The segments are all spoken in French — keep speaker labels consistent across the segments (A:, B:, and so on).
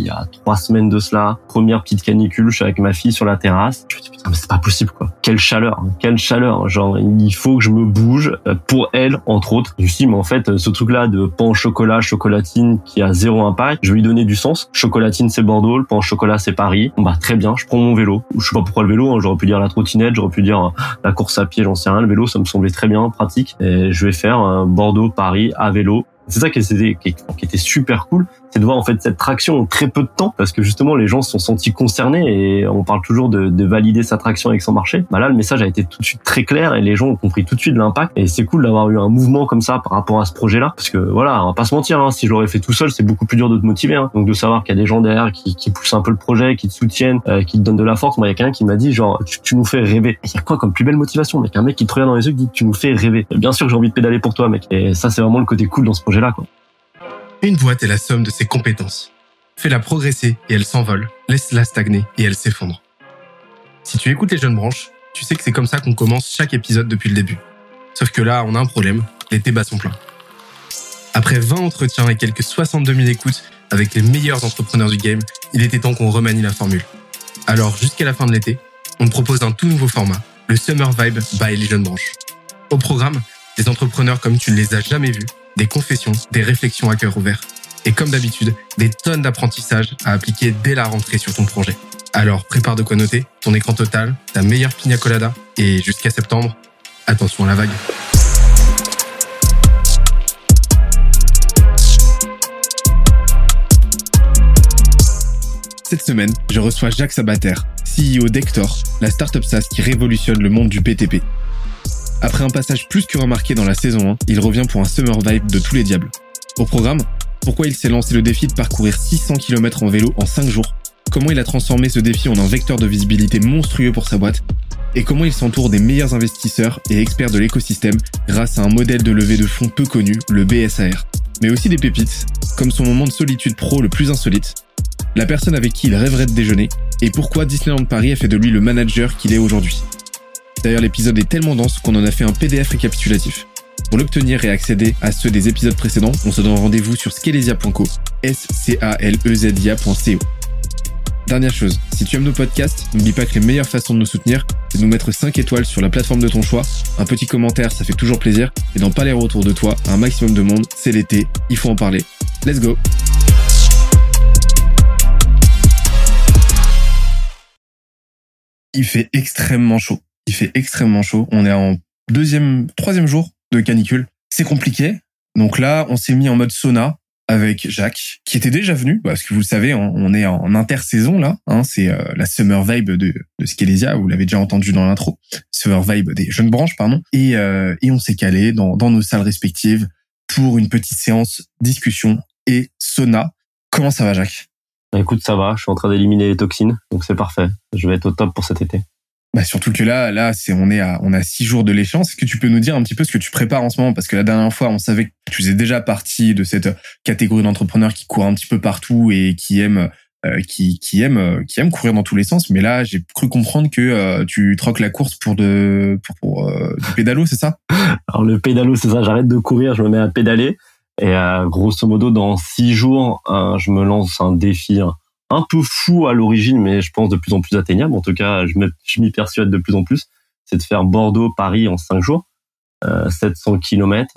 A: il y a trois semaines de cela. Première petite canicule, je suis avec ma fille sur la terrasse. Je me dis putain mais c'est pas possible quoi. Quelle chaleur, hein. quelle chaleur. Genre il faut que je me bouge euh, pour elle entre autres. Je me suis dit mais en fait ce truc là de pain au chocolat, chocolatine qui a zéro impact, je vais lui donner du sens. Chocolatine c'est Bordeaux, le pain au chocolat c'est Paris. Bah très bien, je prends mon vélo. Je sais pas pourquoi le vélo, hein. j'aurais pu dire la trottinette, j'aurais pu dire euh, la course à pied, j'en sais rien. Le vélo ça me semblait très bien, pratique. Et je vais faire euh, Bordeaux, Paris à vélo c'est ça qui était, super cool, c'est de voir en fait cette traction en très peu de temps, parce que justement les gens se sont sentis concernés et on parle toujours de, de valider sa traction avec son marché. Bah là, le message a été tout de suite très clair et les gens ont compris tout de suite l'impact. Et c'est cool d'avoir eu un mouvement comme ça par rapport à ce projet-là, parce que voilà, on va pas se mentir, hein, si je l'aurais fait tout seul, c'est beaucoup plus dur de te motiver. Hein. Donc de savoir qu'il y a des gens derrière qui, qui poussent un peu le projet, qui te soutiennent, euh, qui te donnent de la force. Moi, il y a quelqu'un qui m'a dit genre, tu, nous fais rêver. Il y a quoi comme plus belle motivation, mec? Un mec qui te regarde dans les yeux, qui dit, tu nous fais rêver. bien sûr, j'ai envie de pédaler pour toi, mec. Et ça, c'est vraiment le côté cool dans ce
B: Une boîte est la somme de ses compétences. Fais-la progresser et elle s'envole. Laisse-la stagner et elle s'effondre. Si tu écoutes les jeunes branches, tu sais que c'est comme ça qu'on commence chaque épisode depuis le début. Sauf que là, on a un problème, les débats sont pleins. Après 20 entretiens et quelques 62 000 écoutes avec les meilleurs entrepreneurs du game, il était temps qu'on remanie la formule. Alors, jusqu'à la fin de l'été, on propose un tout nouveau format, le Summer Vibe by les jeunes branches. Au programme, des entrepreneurs comme tu ne les as jamais vus, des confessions, des réflexions à cœur ouvert. Et comme d'habitude, des tonnes d'apprentissages à appliquer dès la rentrée sur ton projet. Alors prépare de quoi noter, ton écran total, ta meilleure pina colada, et jusqu'à septembre, attention à la vague. Cette semaine, je reçois Jacques Sabater, CEO d'Hector, la startup SaaS qui révolutionne le monde du BTP. Après un passage plus que remarqué dans la saison 1, il revient pour un summer vibe de tous les diables. Au programme, pourquoi il s'est lancé le défi de parcourir 600 km en vélo en 5 jours, comment il a transformé ce défi en un vecteur de visibilité monstrueux pour sa boîte, et comment il s'entoure des meilleurs investisseurs et experts de l'écosystème grâce à un modèle de levée de fonds peu connu, le BSAR. Mais aussi des pépites, comme son moment de solitude pro le plus insolite, la personne avec qui il rêverait de déjeuner, et pourquoi Disneyland Paris a fait de lui le manager qu'il est aujourd'hui. D'ailleurs, l'épisode est tellement dense qu'on en a fait un PDF récapitulatif. Pour l'obtenir et accéder à ceux des épisodes précédents, on se donne rendez-vous sur scalesia.co, s c a l z i Dernière chose, si tu aimes nos podcasts, n'oublie pas que les meilleures façons de nous soutenir, c'est de nous mettre 5 étoiles sur la plateforme de ton choix. Un petit commentaire, ça fait toujours plaisir. Et d'en parler autour de toi un maximum de monde, c'est l'été, il faut en parler. Let's go Il fait extrêmement chaud il fait extrêmement chaud. On est en deuxième, troisième jour de canicule. C'est compliqué. Donc là, on s'est mis en mode sauna avec Jacques, qui était déjà venu, parce que vous le savez, on est en intersaison là. Hein, c'est euh, la summer vibe de, de Skelesia, vous l'avez déjà entendu dans l'intro. Summer vibe des jeunes branches, pardon. Et, euh, et on s'est calé dans, dans nos salles respectives pour une petite séance discussion et sauna. Comment ça va, Jacques?
A: Écoute, ça va. Je suis en train d'éliminer les toxines, donc c'est parfait. Je vais être au top pour cet été.
B: Bah surtout que là, là, c'est on est à on a six jours de l'échéance. Est-ce que tu peux nous dire un petit peu ce que tu prépares en ce moment? Parce que la dernière fois, on savait que tu faisais déjà partie de cette catégorie d'entrepreneurs qui courent un petit peu partout et qui aiment euh, qui qui aiment euh, qui aiment courir dans tous les sens. Mais là, j'ai cru comprendre que euh, tu troques la course pour de pour, pour du pédalo, c'est ça?
A: Alors le pédalo, c'est ça. J'arrête de courir, je me mets à pédaler. Et grosso modo, dans six jours, je me lance un défi un peu fou à l'origine, mais je pense de plus en plus atteignable. En tout cas, je m'y persuade de plus en plus. C'est de faire Bordeaux-Paris en 5 jours, euh, 700 km.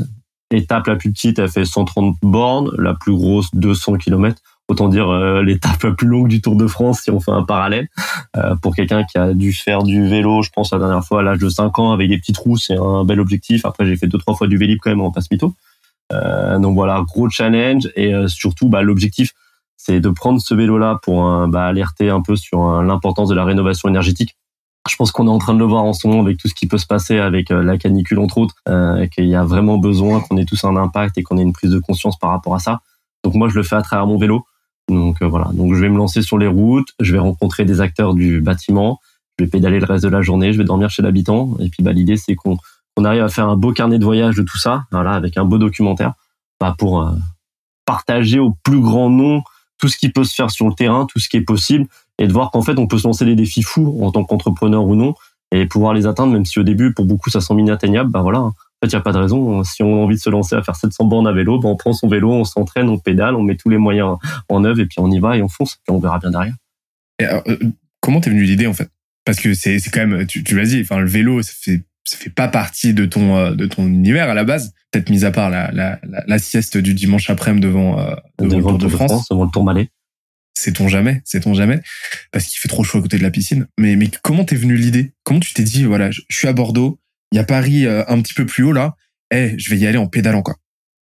A: L'étape la plus petite, elle fait 130 bornes, la plus grosse 200 km. Autant dire euh, l'étape la plus longue du Tour de France si on fait un parallèle. Euh, pour quelqu'un qui a dû faire du vélo, je pense la dernière fois à l'âge de 5 ans avec des petits trous, c'est un bel objectif. Après, j'ai fait deux trois fois du vélib quand même en passe mytho. Euh, donc voilà, gros challenge et surtout bah, l'objectif c'est de prendre ce vélo-là pour bah, alerter un peu sur l'importance de la rénovation énergétique. Je pense qu'on est en train de le voir en ce moment avec tout ce qui peut se passer avec euh, la canicule entre autres, euh, qu'il y a vraiment besoin qu'on ait tous un impact et qu'on ait une prise de conscience par rapport à ça. Donc moi je le fais à travers mon vélo. Donc euh, voilà, donc je vais me lancer sur les routes, je vais rencontrer des acteurs du bâtiment, je vais pédaler le reste de la journée, je vais dormir chez l'habitant et puis bah, l'idée c'est qu'on arrive à faire un beau carnet de voyage de tout ça, voilà, avec un beau documentaire, bah, pour partager au plus grand nombre tout ce qui peut se faire sur le terrain, tout ce qui est possible, et de voir qu'en fait, on peut se lancer des défis fous en tant qu'entrepreneur ou non, et pouvoir les atteindre, même si au début, pour beaucoup, ça semble inatteignable. Bah voilà, fait, il n'y a pas de raison. Si on a envie de se lancer à faire 700 bornes à vélo, ben on prend son vélo, on s'entraîne, on pédale, on met tous les moyens en œuvre et puis on y va et on fonce. Puis on verra bien derrière.
B: Et euh, comment t'es venu l'idée en fait? Parce que c'est c'est quand même, tu, tu l'as dit, enfin le vélo, ça fait ça fait pas partie de ton euh, de ton univers à la base. Peut-être mis à part la, la, la, la sieste du dimanche après-midi devant, euh, devant,
A: Devant
B: le Tour de France.
A: devant le Tourmalet.
B: Sait-on jamais, sait-on jamais, parce qu'il fait trop chaud à côté de la piscine. Mais mais comment t'es venu l'idée? Comment tu t'es dit voilà, je, je suis à Bordeaux, il y a Paris euh, un petit peu plus haut là, eh, je vais y aller en pédalant quoi.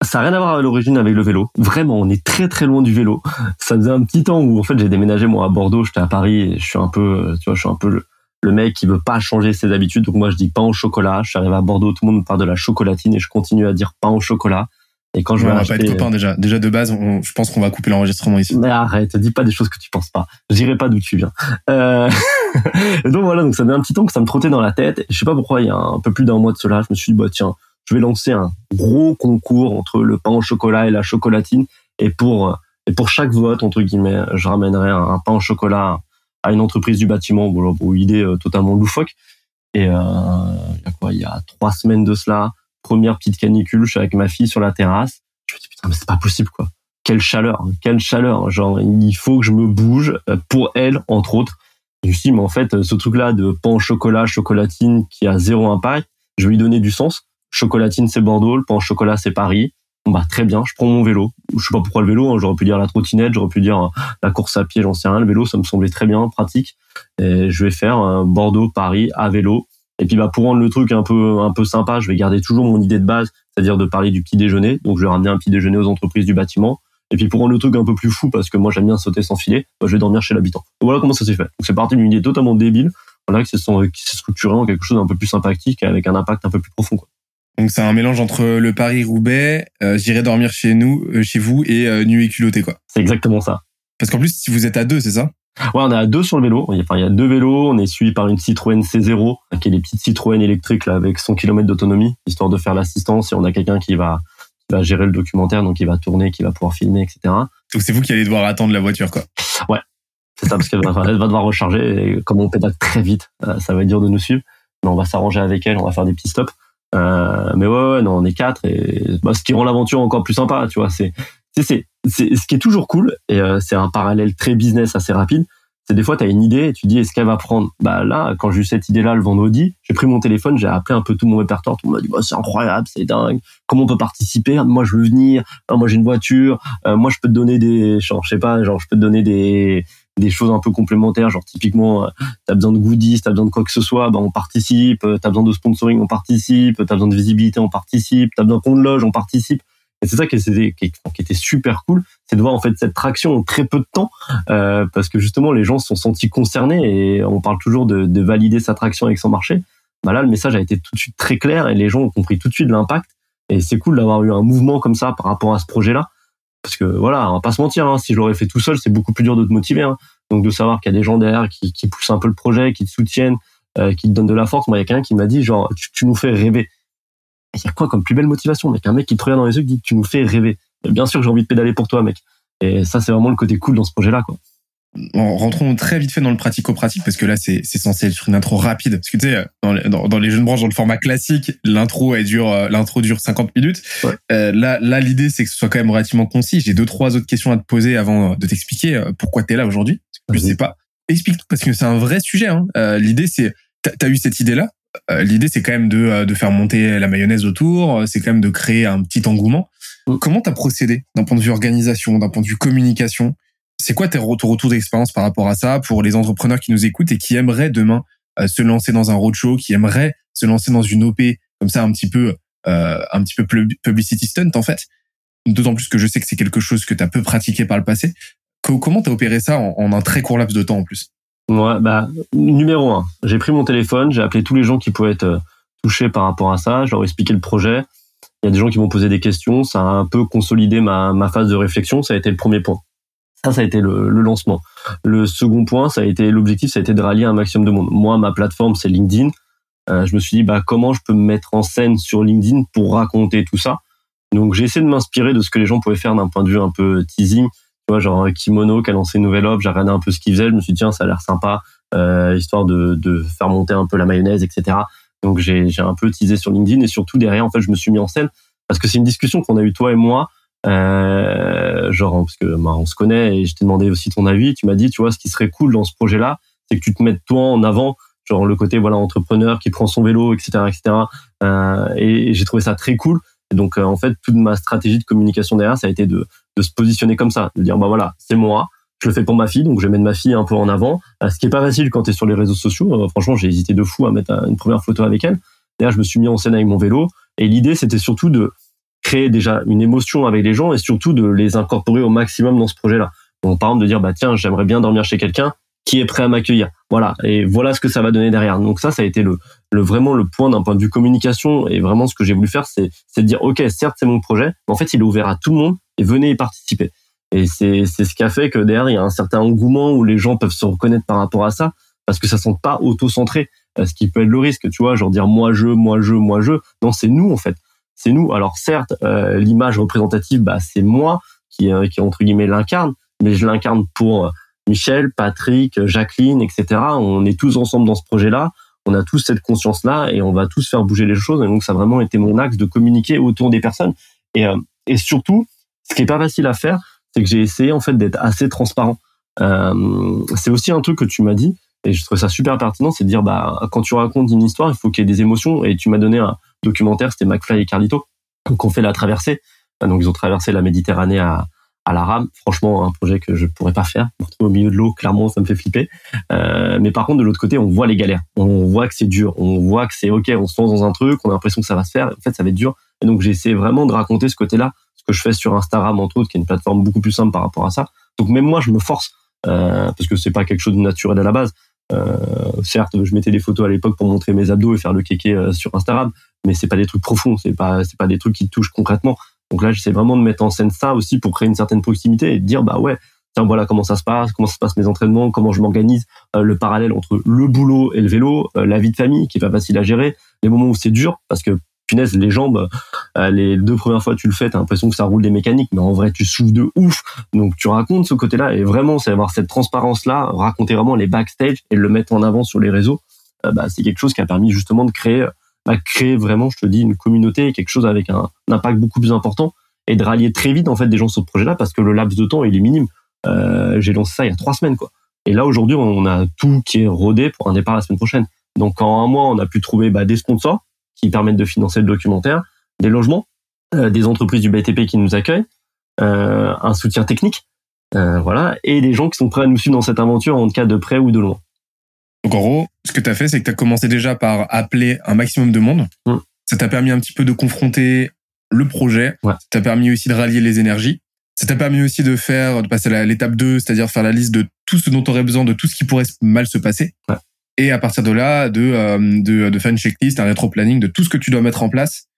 A: Ça n'a rien à voir à l'origine avec le vélo. Vraiment, on est très très loin du vélo. Ça faisait un petit temps où en fait j'ai déménagé moi à Bordeaux, j'étais à Paris et je suis un peu, euh, tu vois, je suis un peu le, le mec qui veut pas changer ses habitudes. Donc moi je dis pain au chocolat. Je suis arrivé à Bordeaux, tout le monde me parle de la chocolatine et je continue à dire pain au chocolat. Et quand je
B: Ouais,
A: vais
B: on va pas
A: acheter,
B: être copains déjà. Déjà de base, on- je pense qu'on va couper l'enregistrement ici.
A: mais arrête, dis pas des choses que tu penses pas. Je dirai pas d'où tu viens. Euh... donc voilà, donc ça met un petit temps que ça me trottait dans la tête. Je sais pas pourquoi, il y a un peu plus d'un mois de cela, je me suis dit, bah tiens, je vais lancer un gros concours entre le pain au chocolat et la chocolatine. Et pour, et pour chaque vote, entre guillemets, je ramènerai un pain au chocolat à une entreprise du bâtiment. Bon, alors, bon, idée euh, totalement loufoque. Et euh, il y a quoi? Il y a trois semaines de cela, première petite canicule, je suis avec ma fille sur la terrasse. Je me dis, putain, mais c'est pas possible, quoi quelle chaleur, hein, quelle chaleur. Genre, il faut que je me bouge euh, pour elle, entre autres. Je me suis dit, mais en fait, ce truc-là de pain au chocolat, chocolatine, qui a zéro impact, je vais lui donner du sens. Chocolatine, c'est Bordeaux, le pain au chocolat, c'est Paris. Bah, très bien, je prends mon vélo. Je sais pas pourquoi le vélo, hein, j'aurais pu dire la trottinette, j'aurais pu dire euh, la course à pied, j'en sais rien. Le vélo, ça me semblait très bien, pratique. Et je vais faire euh, Bordeaux, Paris, à vélo. Et puis, bah, pour rendre le truc un peu, un peu sympa, je vais garder toujours mon idée de base, c'est-à-dire de parler du petit déjeuner. Donc, je vais ramener un petit déjeuner aux entreprises du bâtiment. Et puis pour rendre le truc un peu plus fou, parce que moi j'aime bien sauter sans filet, bah, je vais dormir chez l'habitant. Voilà comment ça s'est fait. Donc c'est parti d'une idée totalement débile, voilà, qui s'est qui s'est structuré en quelque chose d'un peu plus sympathique avec un impact un peu plus profond. Quoi.
B: Donc c'est un mélange entre le Paris-Roubaix, euh, j'irai dormir chez nous, euh, chez vous et euh, nuit et culotté quoi.
A: C'est exactement ça.
B: Parce qu'en plus si vous êtes à deux, c'est ça?
A: Ouais, on est à deux sur le vélo. Il Enfin, il y a deux vélos. On est suivi par une Citroën C0, qui est les petites Citroën électriques là, avec 100 km d'autonomie, histoire de faire l'assistance. Et on a quelqu'un qui va, qui va gérer le documentaire, donc qui va tourner, qui va pouvoir filmer, etc.
B: Donc c'est vous qui allez devoir attendre la voiture quoi.
A: C'est ça, parce qu'elle va, va devoir recharger. Et comme on pédale très vite, euh, ça va être dur de nous suivre. Mais on va s'arranger avec elle, on va faire des petits stops. Euh, mais ouais, ouais, non, on est quatre. Et bah, ce qui rend l'aventure encore plus sympa, tu vois, c'est, c'est, c'est, ce qui est toujours cool. Et euh, c'est un parallèle très business assez rapide. C'est des fois, tu as une idée et tu dis, est-ce qu'elle va prendre Bah là, quand j'ai eu cette idée-là le vendredi, j'ai pris mon téléphone, j'ai appelé un peu tout mon répertoire. Tout le monde m'a dit, bah, c'est incroyable, c'est dingue. Comment on peut participer Moi, je veux venir. Ah, moi, j'ai une voiture. Euh, moi, je peux te donner des, genre, je sais pas, genre, je peux te donner des des choses un peu complémentaires, genre typiquement, euh, t'as besoin de goodies, t'as besoin de quoi que ce soit, bah on participe, euh, t'as besoin de sponsoring, on participe, t'as besoin de visibilité, on participe, t'as besoin qu'on loge, on participe. Et c'est ça qui était, qui était super cool, c'est de voir en fait cette traction en très peu de temps, euh, parce que justement les gens se sont sentis concernés et on parle toujours de, de valider sa traction avec son marché. Bah là, le message a été tout de suite très clair et les gens ont compris tout de suite l'impact. Et c'est cool d'avoir eu un mouvement comme ça par rapport à ce projet-là. Parce que voilà, on va pas se mentir, hein, si je l'aurais fait tout seul, c'est beaucoup plus dur de te motiver. Hein. Donc de savoir qu'il y a des gens derrière qui, poussent un peu le projet, qui te soutiennent, euh, qui te donnent de la force. Moi, il y a quelqu'un qui m'a dit genre tu, nous fais rêver. Il y a quoi comme plus belle motivation, mec? Un mec qui te regarde dans les yeux qui dit tu nous fais rêver. Bien sûr que j'ai envie de pédaler pour toi, mec. Et ça, c'est vraiment le côté cool dans ce projet-là, quoi.
B: En rentrons très vite fait dans le pratico-pratique parce que là c'est c'est censé être une intro rapide. Parce que tu sais dans, les- dans, dans les jeunes branches dans le format classique l'intro elle dure euh, l'intro dure 50 minutes.
A: Ouais.
B: Euh, là là l'idée c'est que ce soit quand même relativement concis. J'ai deux trois autres questions à te poser avant de t'expliquer euh, pourquoi t'es là aujourd'hui. Je sais pas. Explique tout parce que c'est un vrai sujet hein. Euh, l'idée c'est t'as as eu cette idée là l'idée c'est quand même de euh, de faire monter la mayonnaise autour euh, c'est quand même de créer un petit engouement.
A: Mm.
B: comment t'as procédé d'un point de vue organisation d'un point de vue communication c'est quoi tes re- ton retour d'expérience par rapport à ça pour les entrepreneurs qui nous écoutent et qui aimeraient demain euh, se lancer dans un roadshow, qui aimeraient se lancer dans une OP comme ça un petit peu euh, un petit peu pub- publicity stunt en fait? D'autant plus que je sais que c'est quelque chose que tu as peu pratiqué par le passé. Co- comment t'as opéré ça en, un très court laps de temps en plus?
A: Ouais, bah, numéro un, j'ai pris mon téléphone, j'ai appelé tous les gens qui pouvaient être euh, touchés par rapport à ça, je leur ai expliqué le projet. Il y a des gens qui m'ont posé des questions, ça a un peu consolidé ma phase de réflexion, ça a été le premier point. Ça, ça a été le, le lancement. Le second point, ça a été l'objectif, ça a été de rallier un maximum de monde. Moi, ma plateforme, c'est LinkedIn. Euh, je me suis dit, bah, comment je peux me mettre en scène sur LinkedIn pour raconter tout ça? Donc, j'ai essayé de m'inspirer de ce que les gens pouvaient faire d'un point de vue un peu teasing. Tu vois, genre Kimono qui a lancé une nouvelle offre, j'ai regardé un peu ce qu'il faisait, je me suis dit, tiens, ça a l'air sympa, euh, histoire de, de faire monter un peu la mayonnaise, etc. Donc j'ai j'ai un peu teasé sur LinkedIn et surtout derrière en fait je me suis mis en scène parce que c'est une discussion qu'on a eu toi et moi euh, genre parce que bah, on se connaît et je t'ai demandé aussi ton avis. Tu m'as dit tu vois ce qui serait cool dans ce projet là, c'est que tu te mettes toi en avant genre le côté voilà entrepreneur qui prend son vélo etc etc euh, et, j'ai trouvé ça très cool. Et donc euh, en fait toute ma stratégie de communication derrière ça a été de, de se positionner comme ça de dire bah voilà c'est moi je le fais pour ma fille donc je mettre ma fille un peu en avant. Ce qui est pas facile quand tu es sur les réseaux sociaux franchement j'ai hésité de fou à mettre une première photo avec elle. D'ailleurs, je me suis mis en scène avec mon vélo et l'idée c'était surtout de déjà une émotion avec les gens et surtout de les incorporer au maximum dans ce projet-là. Donc, par exemple, de dire, bah, tiens, j'aimerais bien dormir chez quelqu'un qui est prêt à m'accueillir. Voilà. Et voilà ce que ça va donner derrière. Donc ça, ça a été le, le vraiment le point d'un point de vue communication et vraiment ce que j'ai voulu faire, c'est, de dire, OK, certes, c'est mon projet, mais en fait, il est ouvert à tout le monde et venez y participer. Et c'est, c'est ce qui a fait que derrière, il y a un certain engouement où les gens peuvent se reconnaître par rapport à ça parce que ça ne pas auto-centré, ce qui peut être le risque, tu vois, genre dire moi je, moi je, moi je. Non, c'est nous en fait c'est nous. Alors certes, euh, l'image représentative, bah, c'est moi qui, euh, qui entre guillemets l'incarne, mais je l'incarne pour euh, Michel, Patrick, Jacqueline, etc. On est tous ensemble dans ce projet-là. On a tous cette conscience-là et on va tous faire bouger les choses. Et donc ça a vraiment été mon axe de communiquer autour des personnes. Et, et surtout, ce qui est pas facile à faire, c'est que j'ai essayé en fait d'être assez transparent. c'est aussi un truc que tu m'as dit et je trouve ça super pertinent, c'est de dire bah quand tu racontes une histoire, il faut qu'il y ait des émotions. Et tu m'as donné un, documentaire, c'était McFly et Carlito, qui ont fait la traversée. Donc ils ont traversé la Méditerranée à, à la rame. Franchement, un projet que je pourrais pas faire. Au milieu de l'eau, clairement, ça me fait flipper. Euh, mais par contre, de l'autre côté, on voit les galères. On voit que c'est dur. On voit que c'est ok. On se lance dans un truc. On a l'impression que ça va se faire. En fait, ça va être dur. Et donc, j'ai essayé vraiment de raconter ce côté-là, ce que je fais sur Instagram entre autres, qui est une plateforme beaucoup plus simple par rapport à ça. Donc même moi, je me force euh, parce que c'est pas quelque chose de naturel à la base. Euh, certes, je mettais des photos à l'époque pour montrer mes abdos et faire le kéké euh, sur Instagram, mais c'est pas des trucs profonds, c'est pas c'est pas des trucs qui touchent concrètement. Donc là, j'essaie vraiment de mettre en scène ça aussi pour créer une certaine proximité et dire bah ouais, tiens voilà comment ça se passe, comment se passe mes entraînements, comment je m'organise, euh, le parallèle entre le boulot et le vélo, la vie de famille qui est pas facile à gérer, les moments où c'est dur parce que punaise, les jambes, euh, les deux premières fois tu le fais, t'as l'impression que ça roule des mécaniques, mais en vrai tu souffles de ouf. Donc tu racontes ce côté-là et vraiment c'est avoir cette transparence-là, raconter vraiment les backstage et le mettre en avant sur les réseaux. Euh, bah, c'est quelque chose qui a permis justement de créer, bah, créer vraiment, je te dis, une communauté, quelque chose avec un, impact beaucoup plus important et de rallier très vite en fait des gens sur ce projet-là parce que le laps de temps il est minime. Euh, j'ai lancé ça il y a trois semaines quoi. Et là aujourd'hui on a tout qui est rodé pour un départ la semaine prochaine. Donc en un mois on a pu trouver bah, des sponsors qui permettent de financer le documentaire, des logements, euh, des entreprises du BTP qui nous accueillent, euh, un soutien technique, euh, voilà, et des gens qui sont prêts à nous suivre dans cette aventure en cas de près ou de loin.
B: Donc en gros, ce que tu as fait, c'est que tu as commencé déjà par appeler un maximum de monde. Mm. Ça t'a permis un petit peu de confronter le projet. Ça t'a permis aussi de rallier les énergies. Ça t'a permis aussi de faire, de passer à l'étape 2, c'est-à-dire faire la liste de tout ce dont tu aurais besoin, de tout ce qui pourrait mal se passer. Ouais et à partir de là, de, euh, de, de faire une checklist, un rétro-planning de tout ce que tu dois mettre en place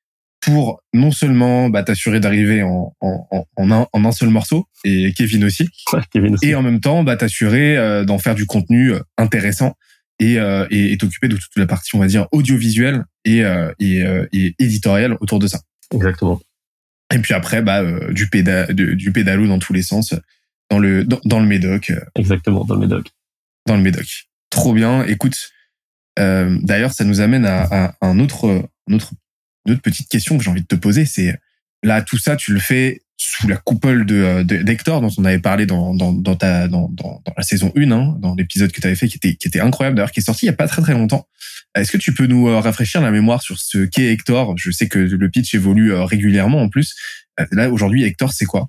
B: pour non seulement bah, t'assurer d'arriver en, en, en, un, en un seul morceau, et Kevin aussi, Kevin aussi. et en même temps bah, t'assurer euh, d'en faire du contenu euh, intéressant et euh, et t'occuper de toute la partie, on va dire, audiovisuelle et, et, et éditoriale autour de ça.
A: Exactement.
B: Et puis après, bah, du, péda, du pédalo dans tous les sens, dans le, dans, dans le médoc.
A: Exactement, dans le médoc.
B: Dans le médoc. Trop bien. Écoute, euh, d'ailleurs, ça nous amène à, un autre, une autre, autre petite question que j'ai envie de te poser. C'est là, tout ça, tu le fais sous la coupole de d'Hector dont on avait parlé dans dans dans ta dans dans, la saison 1 hein, dans l'épisode que tu avais fait qui était qui était incroyable d'ailleurs qui est sorti il y a pas très très longtemps. Est-ce que tu peux nous euh, rafraîchir la mémoire sur ce qu'est Hector? Je sais que le pitch évolue euh, régulièrement en plus. Là aujourd'hui Hector c'est quoi?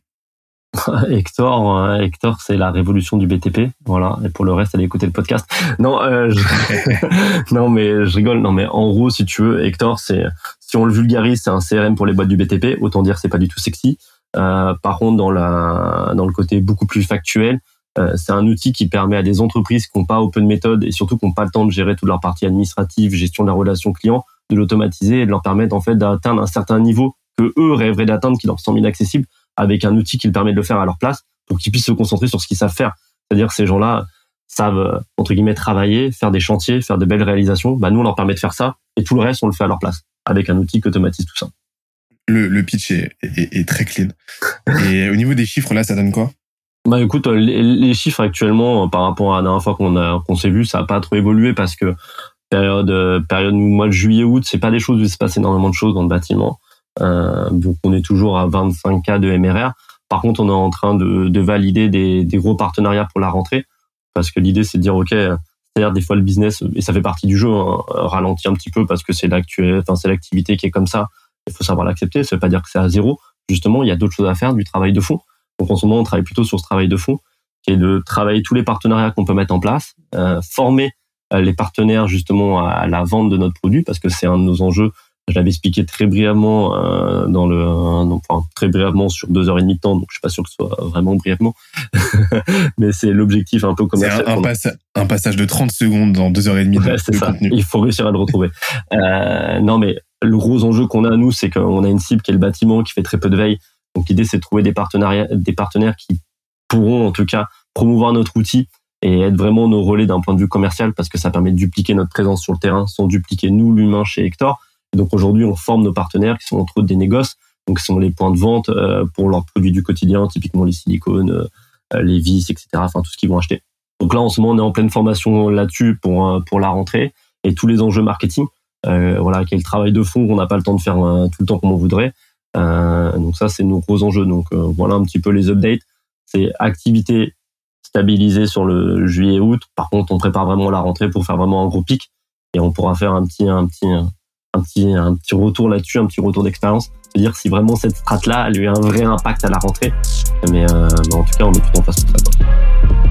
A: Hector, euh, Hector, c'est la révolution du BTP, voilà. Et pour le reste, allez écouter le podcast. Non, euh, non, mais je rigole. Non, mais en gros, si tu veux, Hector, c'est si on le vulgarise, c'est un CRM pour les boîtes du BTP. Autant dire, c'est pas du tout sexy. Euh, par contre, dans la dans le côté beaucoup plus factuel, euh, c'est un outil qui permet à des entreprises qui n'ont pas open méthode et surtout qui n'ont pas le temps de gérer toute leur partie administrative, gestion de la relation client, de l'automatiser et de leur permettre en fait d'atteindre un certain niveau que eux rêveraient d'atteindre, qui leur semble inaccessible avec un outil qui leur permet de le faire à leur place pour qu'ils puissent se concentrer sur ce qu'ils savent faire. C'est-à-dire que ces gens-là savent, euh, entre guillemets, travailler, faire des chantiers, faire de belles réalisations. Bah, nous, on leur permet de faire ça et tout le reste, on le fait à leur place avec un outil qui automatise tout ça.
B: Le, le pitch est, est, est, très clean. Et au niveau des chiffres, là, ça donne quoi?
A: Bah écoute, les, les, chiffres actuellement, par rapport à la dernière fois qu'on a qu'on s'est vu, ça n'a pas trop évolué parce que période période mois de juillet août c'est pas des choses où il se passe énormément de choses dans le bâtiment donc on est toujours à 25 k de MRR par contre on est en train de, de valider des, des gros partenariats pour la rentrée. Parce que l'idée c'est de dire ok c'est-à-dire des fois le business et ça fait partie du jeu hein, ralentit un petit peu parce que c'est enfin c'est l'activité qui est comme ça. Il faut savoir l'accepter. Ça veut pas dire que c'est à zéro. Justement il y a d'autres choses à faire du travail de fond. Donc en ce moment on travaille plutôt sur ce travail de fond qui est de travailler tous les partenariats qu'on peut mettre en place euh, former euh, les partenaires justement à la vente de notre produit parce que c'est un de nos enjeux je l'avais expliqué très brièvement euh, dans le, enfin très brièvement sur deux heures et demie de temps, donc je suis pas sûr que ce soit vraiment brièvement, mais c'est l'objectif un peu commercial.
B: C'est un, un, passage de 30 secondes dans deux heures et demie.
A: c'est ça. Il faut réussir à le retrouver. euh, non, mais le gros enjeu qu'on a à nous, c'est qu'on a une cible qui est le bâtiment, qui fait très peu de veille. Donc l'idée, c'est de trouver des partenariats, des partenaires qui pourront en tout cas promouvoir notre outil et être vraiment nos relais d'un point de vue commercial parce que ça permet de dupliquer notre présence sur le terrain sans dupliquer nous l'humain chez Hector donc aujourd'hui, on forme nos partenaires qui sont entre autres des négoces, donc qui sont les points de vente euh, pour leurs produits du quotidien, typiquement les silicones, euh, les vis, etc. Enfin tout ce qu'ils vont acheter. Donc là, en ce moment, on est en pleine formation là-dessus pour euh, pour la rentrée et tous les enjeux marketing. Euh, voilà, le travail de fond qu'on n'a pas le temps de faire tout le temps comme on voudrait. Euh, donc ça, c'est nos gros enjeux. Donc voilà un petit peu les updates. C'est activité stabilisée sur le juillet-août. Par contre, on prépare vraiment la rentrée pour faire vraiment un gros pic et on pourra faire un petit un petit petit, un petit retour là-dessus, un petit retour d'expérience. C'est-à-dire si vraiment cette strate-là a eu un vrai impact à la rentrée. Mais, euh, mais en tout cas, on est tout en face pour ça.